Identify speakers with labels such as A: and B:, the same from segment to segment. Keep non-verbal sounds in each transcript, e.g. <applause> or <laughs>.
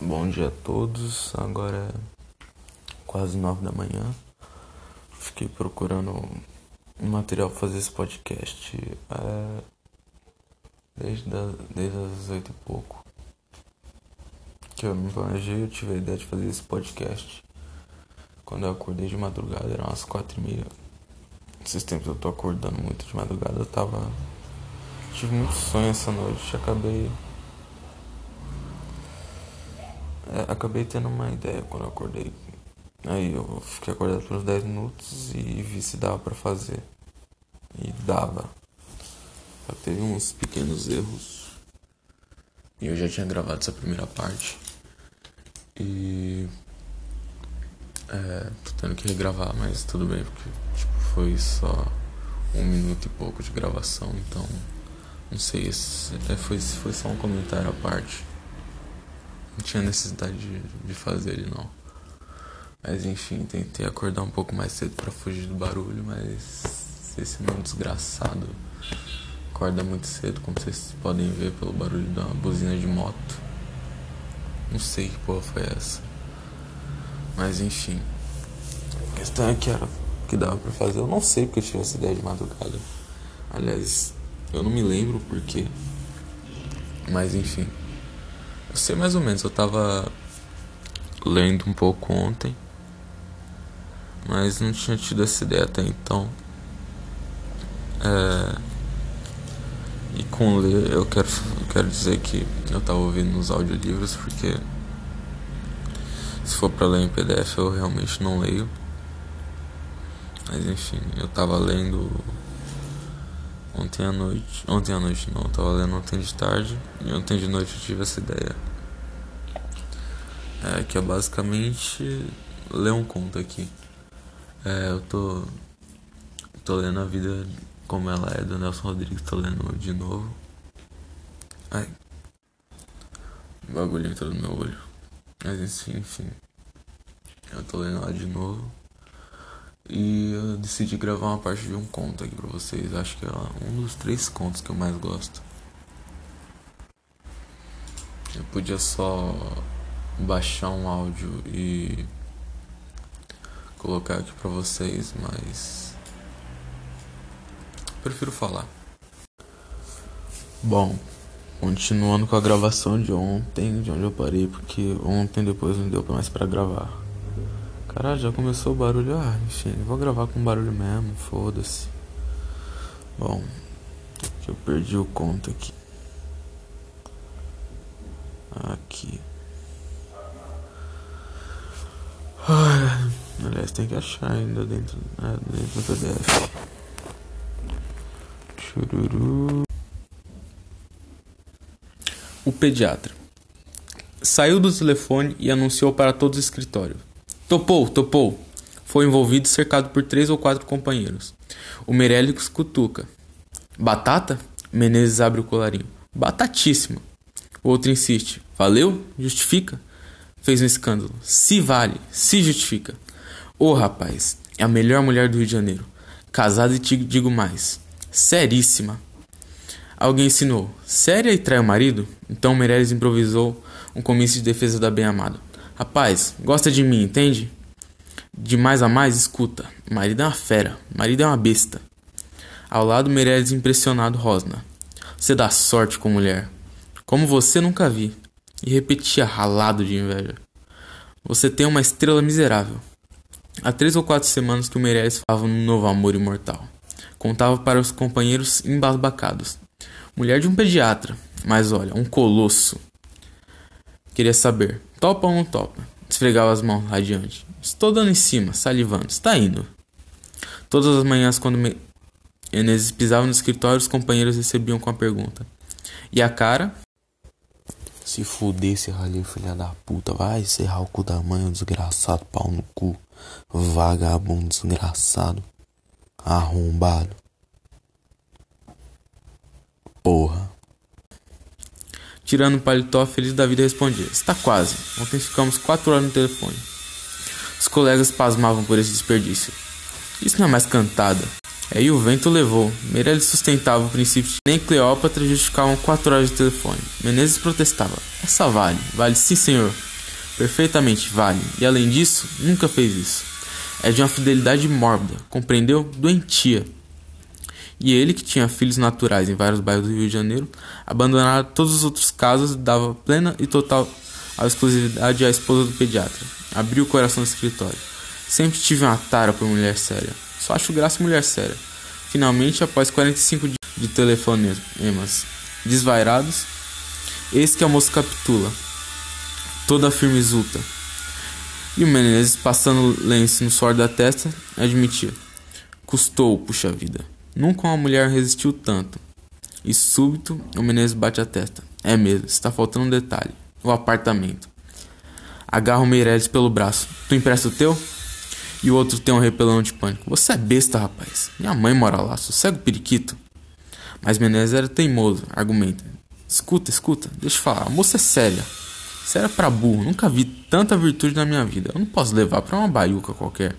A: Bom dia a todos. Agora é quase nove da manhã. Fiquei procurando material para fazer esse podcast é, desde, da, desde as oito e pouco. Que eu me planejei, eu tive a ideia de fazer esse podcast. Quando eu acordei de madrugada, eram umas quatro e meia. Esses tempos eu tô acordando muito de madrugada, eu tava. Tive muito sonho essa noite, acabei é, acabei tendo uma ideia quando eu acordei. Aí eu fiquei acordado por uns 10 minutos e vi se dava pra fazer. E dava. Só teve uns pequenos erros. E eu já tinha gravado essa primeira parte. E. É, tô tendo que regravar, mas tudo bem, porque tipo, foi só um minuto e pouco de gravação, então. Não sei, se é, foi, foi só um comentário à parte. Não tinha necessidade de, de fazer ele não. Mas enfim, tentei acordar um pouco mais cedo para fugir do barulho, mas esse não desgraçado acorda muito cedo, como vocês podem ver pelo barulho da buzina de moto. Não sei que porra foi essa. Mas enfim. A questão é que era que dava pra fazer. Eu não sei porque eu tive essa ideia de madrugada. Aliás, eu não me lembro porque. Mas enfim. Eu sei mais ou menos, eu tava lendo um pouco ontem, mas não tinha tido essa ideia até então. É, e com ler, eu quero, eu quero dizer que eu tava ouvindo os audiolivros porque se for para ler em PDF eu realmente não leio. Mas enfim, eu tava lendo ontem à noite. Ontem à noite não, eu tava lendo ontem de tarde. E ontem de noite eu tive essa ideia. É, que é basicamente ler um conto aqui. É, eu tô. tô lendo a vida como ela é do Nelson Rodrigues, tô lendo de novo. Ai. O bagulho entrou no meu olho. Mas enfim, enfim. Eu tô lendo lá de novo. E eu decidi gravar uma parte de um conto aqui pra vocês. Acho que é um dos três contos que eu mais gosto. Eu podia só baixar um áudio e colocar aqui pra vocês, mas prefiro falar. Bom, continuando com a gravação de ontem, de onde eu parei, porque ontem depois não deu mais para gravar. Caralho, já começou o barulho. Ah, enfim, vou gravar com barulho mesmo, foda-se. Bom, eu perdi o conto aqui. Aqui. Ai, aliás, tem que achar ainda dentro, é, dentro do PDF. Chururu. O pediatra saiu do telefone e anunciou para todos os escritórios. Topou, topou. Foi envolvido cercado por três ou quatro companheiros. O Meirelles cutuca. Batata? Menezes abre o colarinho. Batatíssima. O outro insiste. Valeu? Justifica? Fez um escândalo. Se vale, se justifica. Ô oh, rapaz, é a melhor mulher do Rio de Janeiro. Casada e te digo mais. Seríssima. Alguém ensinou. Séria e trai o marido? Então Meirelles improvisou um comício de defesa da bem-amada. Rapaz, gosta de mim, entende? De mais a mais, escuta. Marido é uma fera, marido é uma besta. Ao lado, Meirelles impressionado Rosna. Você dá sorte com mulher. Como você nunca vi. E repetia ralado de inveja. Você tem uma estrela miserável. Há três ou quatro semanas que o Meirelles falava no novo amor imortal. Contava para os companheiros embasbacados. Mulher de um pediatra, mas olha, um colosso. Queria saber, topa ou não topa? Esfregava as mãos radiante. Estou dando em cima, salivando. Está indo. Todas as manhãs, quando Menezes pisava no escritório, os companheiros recebiam com a pergunta: E a cara?
B: Se fuder esse ralho, filha da puta, vai encerrar o cu da mãe, desgraçado, pau no cu, vagabundo desgraçado, arrombado. Porra.
A: Tirando o paletó, feliz da vida, respondia: Está quase. Ontem ficamos quatro horas no telefone. Os colegas pasmavam por esse desperdício. Isso não é mais cantada. Aí o vento levou. Meirelles sustentava o princípio de nem Cleópatra justificavam quatro horas de telefone. Menezes protestava. Essa vale. Vale sim, senhor. Perfeitamente, vale. E além disso, nunca fez isso. É de uma fidelidade mórbida, compreendeu? Doentia. E ele, que tinha filhos naturais em vários bairros do Rio de Janeiro, abandonara todos os outros casos e dava plena e total exclusividade à esposa do pediatra. Abriu o coração do escritório. Sempre tive uma tara por mulher séria. Só acho graça mulher séria. Finalmente, após 45 dias de telefonemas desvairados, eis que a moça capitula. Toda firme exulta. E o Menezes, passando lenço no suor da testa, admitia. Custou, puxa vida. Nunca uma mulher resistiu tanto. E súbito, o Menezes bate a testa. É mesmo, está faltando um detalhe. O apartamento. Agarra o Meirelles pelo braço. Tu empresta o teu? E o outro tem um repelão de pânico. Você é besta, rapaz. Minha mãe mora lá, sossego periquito. Mas Menezes era teimoso, argumenta. Escuta, escuta, deixa eu falar. A moça é séria. Séria pra burro. Nunca vi tanta virtude na minha vida. Eu não posso levar pra uma baiuca qualquer.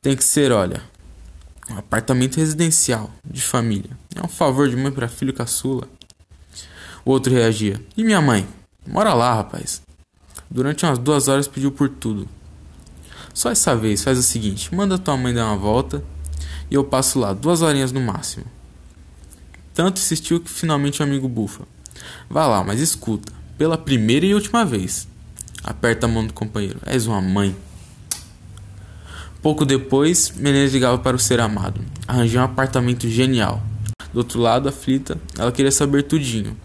A: Tem que ser, olha, um apartamento residencial, de família. É um favor de mãe para filho caçula. O outro reagia. E minha mãe? Mora lá, rapaz. Durante umas duas horas pediu por tudo. Só essa vez, faz o seguinte: manda tua mãe dar uma volta e eu passo lá, duas horinhas no máximo. Tanto insistiu que finalmente o amigo bufa. Vá lá, mas escuta, pela primeira e última vez. Aperta a mão do companheiro. És uma mãe. Pouco depois, Menezes ligava para o ser amado. Arranjou um apartamento genial. Do outro lado, aflita, ela queria saber tudinho.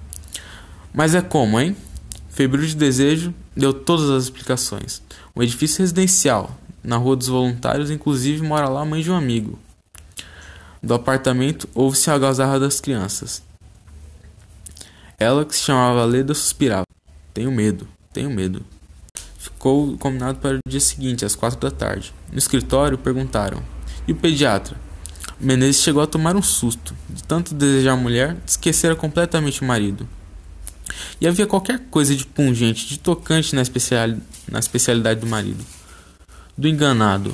A: Mas é como, hein? Febril de desejo, deu todas as explicações. Um edifício residencial, na Rua dos Voluntários, inclusive mora lá a mãe de um amigo. Do apartamento, ouve-se a algazarra das crianças. Ela, que se chamava Leda, suspirava. Tenho medo, tenho medo. Ficou combinado para o dia seguinte, às quatro da tarde. No escritório, perguntaram: E o pediatra? Menezes chegou a tomar um susto. De tanto desejar a mulher, esquecera completamente o marido. E havia qualquer coisa de pungente, de tocante na, especial, na especialidade do marido. Do enganado.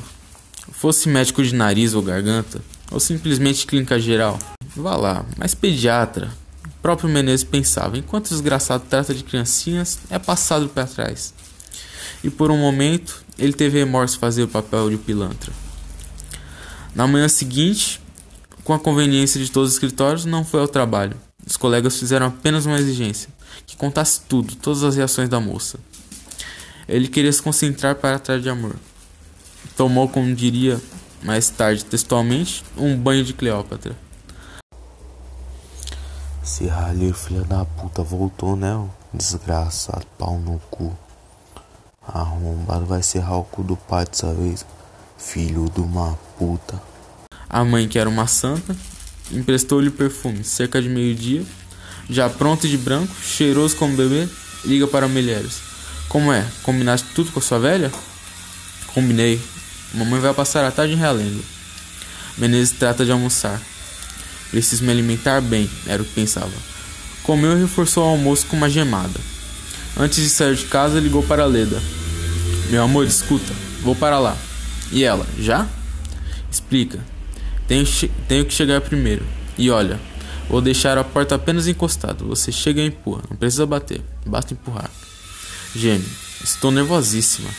A: Fosse médico de nariz ou garganta, ou simplesmente clínica geral. Vá lá, mas pediatra. O próprio Menezes pensava: enquanto o desgraçado trata de criancinhas, é passado para trás e por um momento ele teve remorso fazer o papel de pilantra. Na manhã seguinte, com a conveniência de todos os escritórios, não foi ao trabalho. Os colegas fizeram apenas uma exigência: que contasse tudo, todas as reações da moça. Ele queria se concentrar para trás de amor. Tomou, como diria mais tarde textualmente, um banho de Cleópatra.
B: Esse ralho, filha da puta, voltou, né? Desgraçado, pau no cu. Arrombado vai serrar o cu do pai dessa vez. Filho de uma puta.
A: A mãe, que era uma santa, emprestou-lhe o perfume cerca de meio-dia. Já pronto de branco, cheiroso como bebê, liga para Melheres. Como é? Combinaste tudo com a sua velha? Combinei. Mamãe vai passar a tarde em Realengo. Menezes trata de almoçar. Preciso me alimentar bem, era o que pensava. Comeu e reforçou o almoço com uma gemada. Antes de sair de casa, ligou para Leda. Meu amor, escuta, vou para lá. E ela, já? Explica. Tenho, tenho que chegar primeiro. E olha, vou deixar a porta apenas encostada. Você chega e empurra. Não precisa bater, basta empurrar. Gêmeo, estou nervosíssima.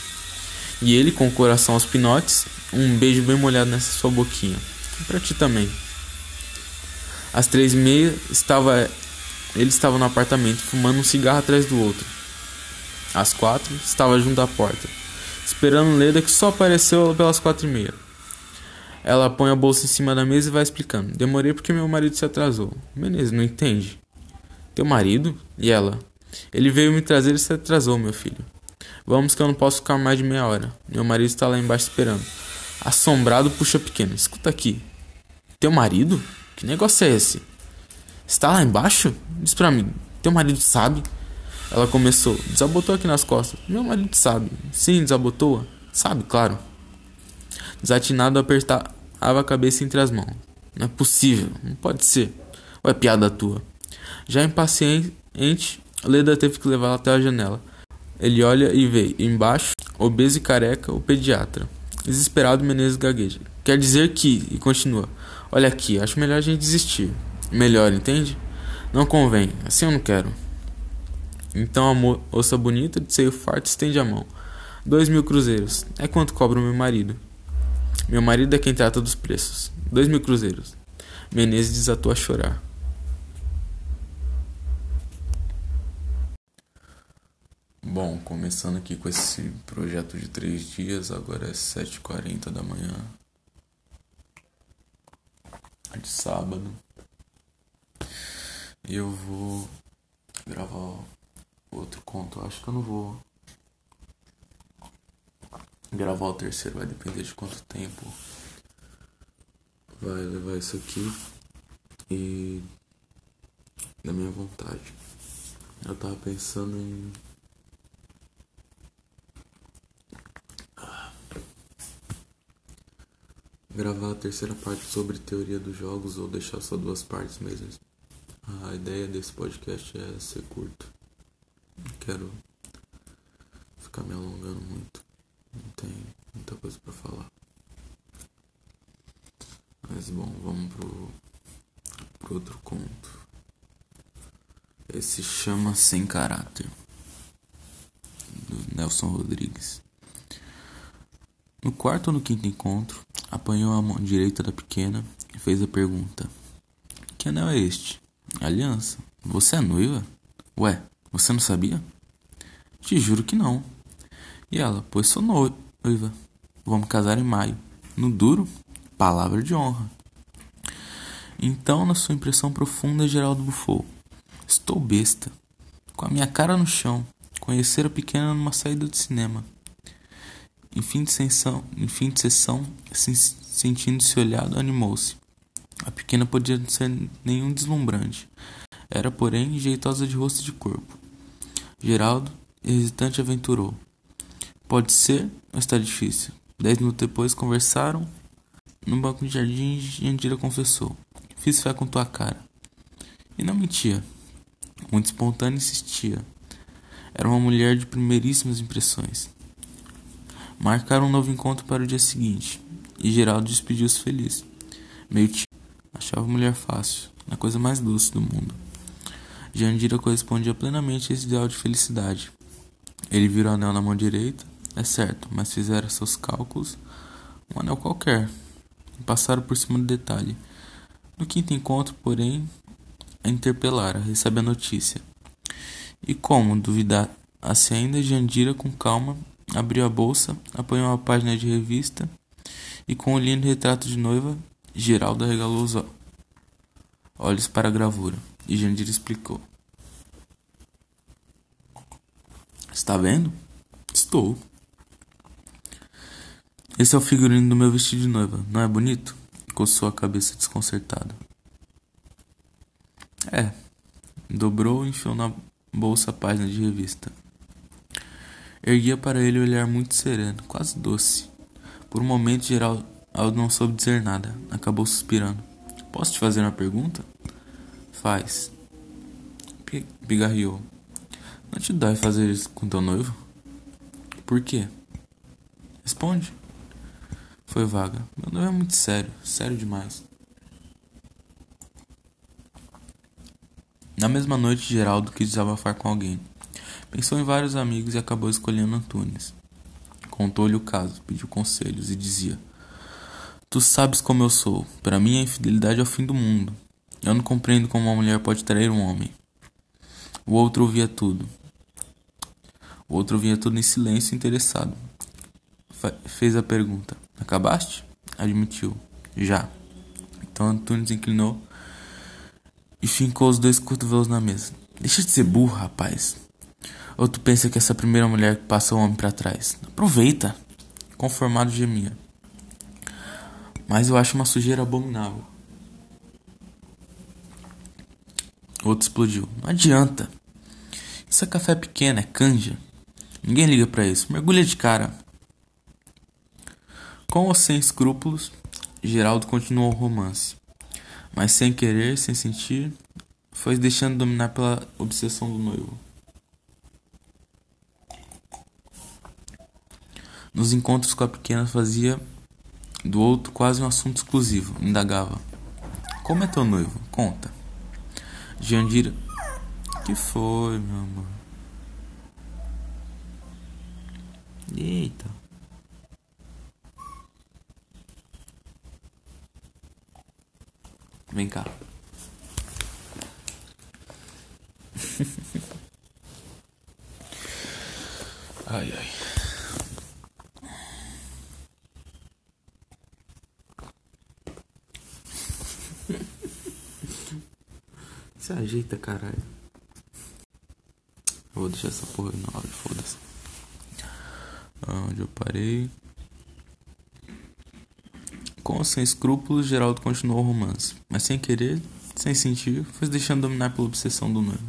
A: E ele, com o coração aos pinotes, um beijo bem molhado nessa sua boquinha. E pra ti também. Às três e meia, estava, ele estava no apartamento, fumando um cigarro atrás do outro. Às quatro, estava junto à porta, esperando Leda que só apareceu pelas quatro e meia. Ela põe a bolsa em cima da mesa e vai explicando. Demorei porque meu marido se atrasou. Menezes, não entende? Teu marido? E ela? Ele veio me trazer e se atrasou, meu filho. Vamos que eu não posso ficar mais de meia hora. Meu marido está lá embaixo esperando. Assombrado, puxa pequeno. Escuta aqui. Teu marido? Que negócio é esse? Está lá embaixo? Diz pra mim. Teu marido sabe? Ela começou. Desabotou aqui nas costas. Meu marido sabe. Sim, desabotou. Sabe, claro. Desatinado apertava a cabeça entre as mãos. Não é possível. Não pode ser. Ou é piada tua? Já impaciente, Leda teve que levá-la até a janela. Ele olha e vê, embaixo, obeso e careca, o pediatra. Desesperado, Menezes gagueja. Quer dizer que, e continua, Olha aqui, acho melhor a gente desistir. Melhor, entende? Não convém, assim eu não quero. Então a moça bonita, de seio farto, estende a mão. Dois mil cruzeiros. É quanto cobra o meu marido. Meu marido é quem trata dos preços. Dois mil cruzeiros. Menezes desatou a chorar. Bom, começando aqui com esse projeto de três dias, agora é 7h40 da manhã de sábado. E eu vou gravar outro conto. Acho que eu não vou gravar o terceiro, vai depender de quanto tempo vai levar isso aqui e da minha vontade. Eu tava pensando em gravar a terceira parte sobre teoria dos jogos ou deixar só duas partes mesmo. A ideia desse podcast é ser curto. Não quero ficar me alongando muito. Não tem muita coisa para falar. Mas bom, vamos pro, pro outro conto. Esse chama Sem Caráter. Do Nelson Rodrigues. No quarto ou no quinto encontro, apanhou a mão direita da pequena e fez a pergunta: Que anel é este? Aliança. Você é noiva? Ué, você não sabia? Te juro que não. E ela: Pois sou noiva. Vamos casar em maio. No duro, palavra de honra. Então, na sua impressão profunda, Geraldo bufou: Estou besta. Com a minha cara no chão, conhecer a pequena numa saída de cinema. Em fim de sessão, em fim de sessão sentindo-se olhado, animou-se. A pequena podia não ser nenhum deslumbrante. Era, porém, jeitosa de rosto e de corpo. Geraldo, hesitante, aventurou. Pode ser, mas está difícil. Dez minutos depois conversaram. No banco de jardim, Jandira confessou. Fiz fé com tua cara. E não mentia. Muito espontânea insistia. Era uma mulher de primeiríssimas impressões. Marcaram um novo encontro para o dia seguinte, e Geraldo despediu-se feliz. Meio tímido, achava a mulher fácil, a coisa mais doce do mundo. Jandira correspondia plenamente a esse ideal de felicidade. Ele virou o anel na mão direita, é certo, mas fizeram seus cálculos, um anel qualquer, e passaram por cima do detalhe. No quinto encontro, porém, a interpelara, recebe a notícia. E como duvidar se ainda Jandira com calma abriu a bolsa, apanhou uma página de revista e com o lindo retrato de noiva, Geraldo arregalou os olhos para a gravura e Jandira explicou. Está vendo? Estou. Esse é o figurino do meu vestido de noiva, não é bonito? Coçou a cabeça desconcertada. É. Dobrou e enfiou na bolsa a página de revista. Erguia para ele o olhar muito sereno, quase doce. Por um momento, Geraldo não soube dizer nada. Acabou suspirando. Posso te fazer uma pergunta? Faz. Pigarreou. Não te dói fazer isso com teu noivo? Por quê? Responde. Foi vaga. Meu noivo é muito sério. Sério demais. Na mesma noite, Geraldo quis desabafar com alguém. Pensou em vários amigos e acabou escolhendo Antunes. Contou-lhe o caso, pediu conselhos e dizia: Tu sabes como eu sou. Para mim, a infidelidade é o fim do mundo. Eu não compreendo como uma mulher pode trair um homem. O outro ouvia tudo. O outro ouvia tudo em silêncio, interessado. fez a pergunta: Acabaste? Admitiu: Já. Então Antunes inclinou e fincou os dois cotovelos na mesa. Deixa de ser burro, rapaz. Ou tu pensa que essa primeira mulher que passa o homem para trás? Aproveita. Conformado gemia. Mas eu acho uma sujeira abominável. Outro explodiu. Não adianta. Isso é café pequeno, é canja. Ninguém liga para isso. Mergulha de cara. Com ou sem escrúpulos, Geraldo continuou o romance. Mas sem querer, sem sentir, foi deixando dominar pela obsessão do noivo. Nos encontros com a pequena fazia do outro quase um assunto exclusivo, indagava. Como é teu noivo? Conta. Jandira. Que foi, meu amor? Eita. Vem cá. <laughs> ai, ai. <laughs> Se ajeita, caralho. Eu vou deixar essa porra na hora, foda-se. Onde eu parei. Com ou sem escrúpulos, Geraldo continuou o romance, mas sem querer, sem sentir, foi deixando dominar pela obsessão do noivo.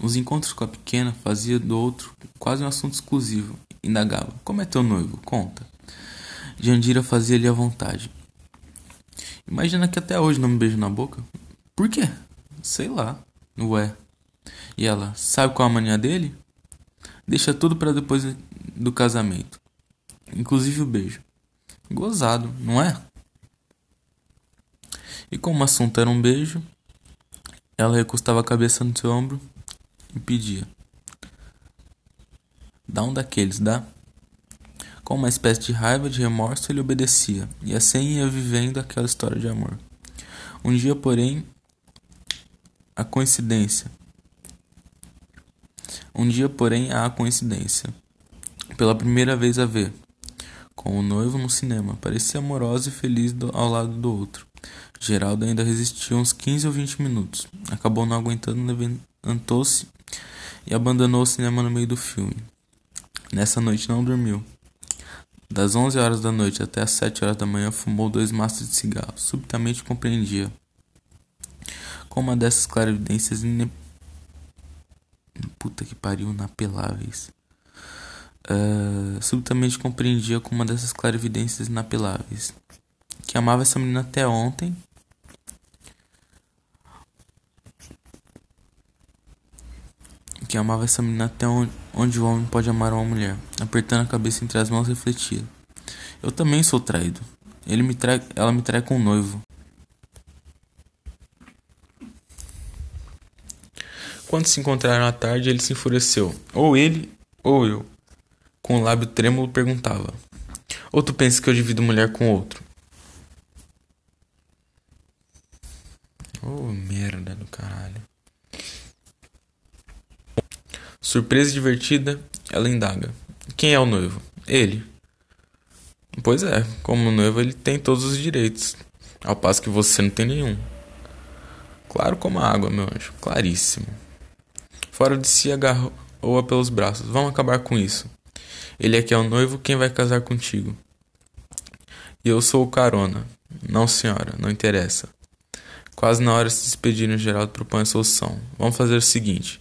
A: Nos encontros com a pequena, fazia do outro quase um assunto exclusivo. Indagava: Como é teu noivo? Conta. Jandira fazia-lhe à vontade. Imagina que até hoje não me beijo na boca. Por quê? Sei lá. Ué. E ela, sabe qual a mania dele? Deixa tudo para depois do casamento. Inclusive o beijo. Gozado, não é? E como o assunto era um beijo, ela recostava a cabeça no seu ombro e pedia. Dá um daqueles, dá? Com uma espécie de raiva, de remorso, ele obedecia, e assim ia vivendo aquela história de amor. Um dia, porém, a coincidência. Um dia, porém, há a coincidência. Pela primeira vez a ver, com o noivo no cinema, parecia amorosa e feliz do, ao lado do outro. Geraldo ainda resistiu uns 15 ou 20 minutos. Acabou não aguentando, levantou-se e abandonou o cinema no meio do filme. Nessa noite não dormiu. Das 11 horas da noite até as 7 horas da manhã fumou dois maços de cigarro. Subitamente compreendia com uma dessas clarividências ine... Puta que pariu, inapeláveis. Uh, subitamente compreendia com uma dessas clarividências inapeláveis que amava essa menina até ontem. Que amava essa menina até onde, onde o homem pode amar uma mulher. Apertando a cabeça entre as mãos, refletia. Eu também sou traído. Ele me trai, ela me trai com um noivo. Quando se encontraram à tarde, ele se enfureceu. Ou ele, ou eu. Com o lábio trêmulo, perguntava: Ou tu pensas que eu divido mulher com outro? Oh, merda do caralho. Surpresa divertida, ela indaga: Quem é o noivo? Ele. Pois é, como noivo ele tem todos os direitos, ao passo que você não tem nenhum. Claro como a água, meu anjo, claríssimo. Fora de si, agarrou-a pelos braços. Vamos acabar com isso. Ele é que é o noivo, quem vai casar contigo? E eu sou o carona. Não, senhora, não interessa. Quase na hora se despedirem, Geraldo propõe a solução. Vamos fazer o seguinte: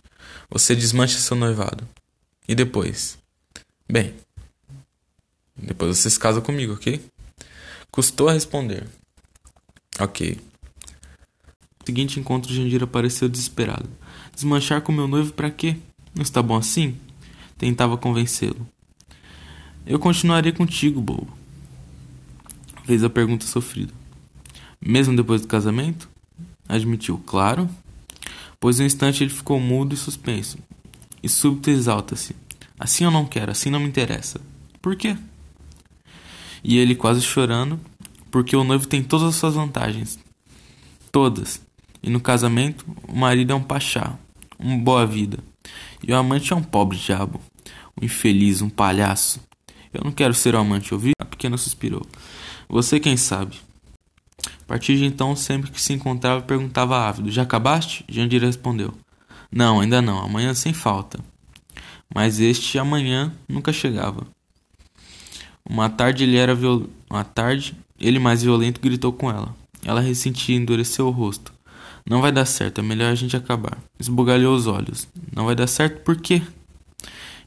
A: você desmancha seu noivado. E depois? Bem, depois você se casa comigo, ok? Custou a responder. Ok. No seguinte encontro, Jandira pareceu desesperado. Desmanchar com meu noivo para quê? Não está bom assim? Tentava convencê-lo. Eu continuaria contigo, bobo. Fez a pergunta sofrida. Mesmo depois do casamento? Admitiu, claro. Pois um instante ele ficou mudo e suspenso. E súbito exalta-se. Assim eu não quero, assim não me interessa. Por quê? E ele quase chorando, porque o noivo tem todas as suas vantagens. Todas. E no casamento, o marido é um pachá, um boa vida. E o amante é um pobre diabo, um infeliz, um palhaço. Eu não quero ser o amante, ouviu? A pequena suspirou. Você quem sabe? A partir de então, sempre que se encontrava, perguntava ávido: Já acabaste? Jandira respondeu: Não, ainda não, amanhã sem falta. Mas este amanhã nunca chegava. Uma tarde ele era viol... uma tarde, ele mais violento gritou com ela. Ela ressentia e endureceu o rosto. Não vai dar certo, é melhor a gente acabar. Esbugalhou os olhos. Não vai dar certo por quê?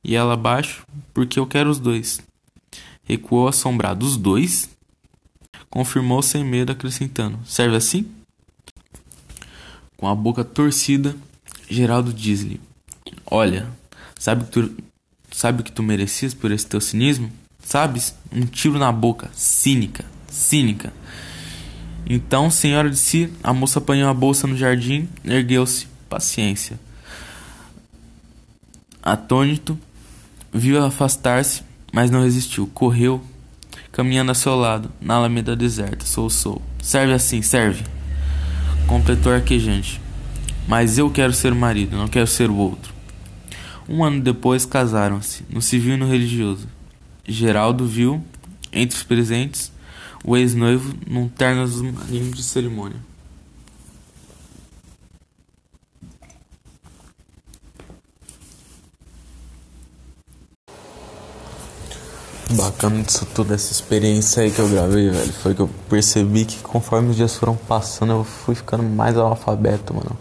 A: E ela abaixo, porque eu quero os dois. Recuou assombrado. Os dois? Confirmou sem medo, acrescentando: Serve assim? Com a boca torcida, Geraldo diz-lhe: Olha, sabe que tu, sabe que tu merecias por esse teu cinismo? Sabes? Um tiro na boca, cínica, cínica. Então, senhora de si, a moça apanhou a bolsa no jardim, ergueu-se. Paciência. Atônito, viu afastar-se, mas não resistiu. Correu, caminhando a seu lado, na alameda deserta. Sou. Serve assim, serve. Completou arquejante. Mas eu quero ser o marido, não quero ser o outro. Um ano depois casaram-se, no civil e no religioso. Geraldo viu, entre os presentes, o ex-noivo num terno de cerimônia.
B: Bacana disso tudo, essa experiência aí que eu gravei, velho. Foi que eu percebi que conforme os dias foram passando, eu fui ficando mais analfabeto, mano.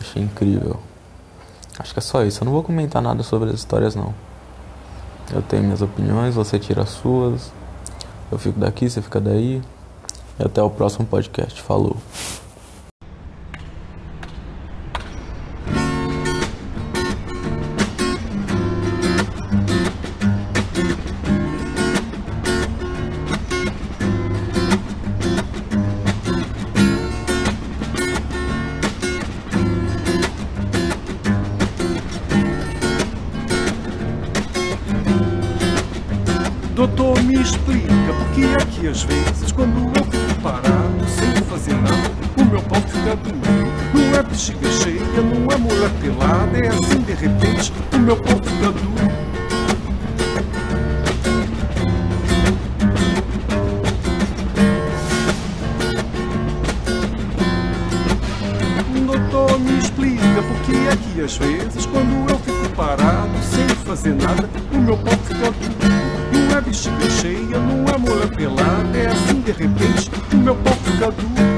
B: Achei incrível. Acho que é só isso. Eu não vou comentar nada sobre as histórias, não. Eu tenho minhas opiniões, você tira as suas. Eu fico daqui, você fica daí. E até o próximo podcast. Falou.
C: Explica porque é que às vezes quando eu fico parado sem fazer nada, o meu pau fica duro. Não é bexiga cheia, não é mulher pelada, é assim de repente o meu pau fica é que às vezes quando eu fico parado sem fazer nada, o meu pau fica duro. É assim de repente o meu pau fica duro.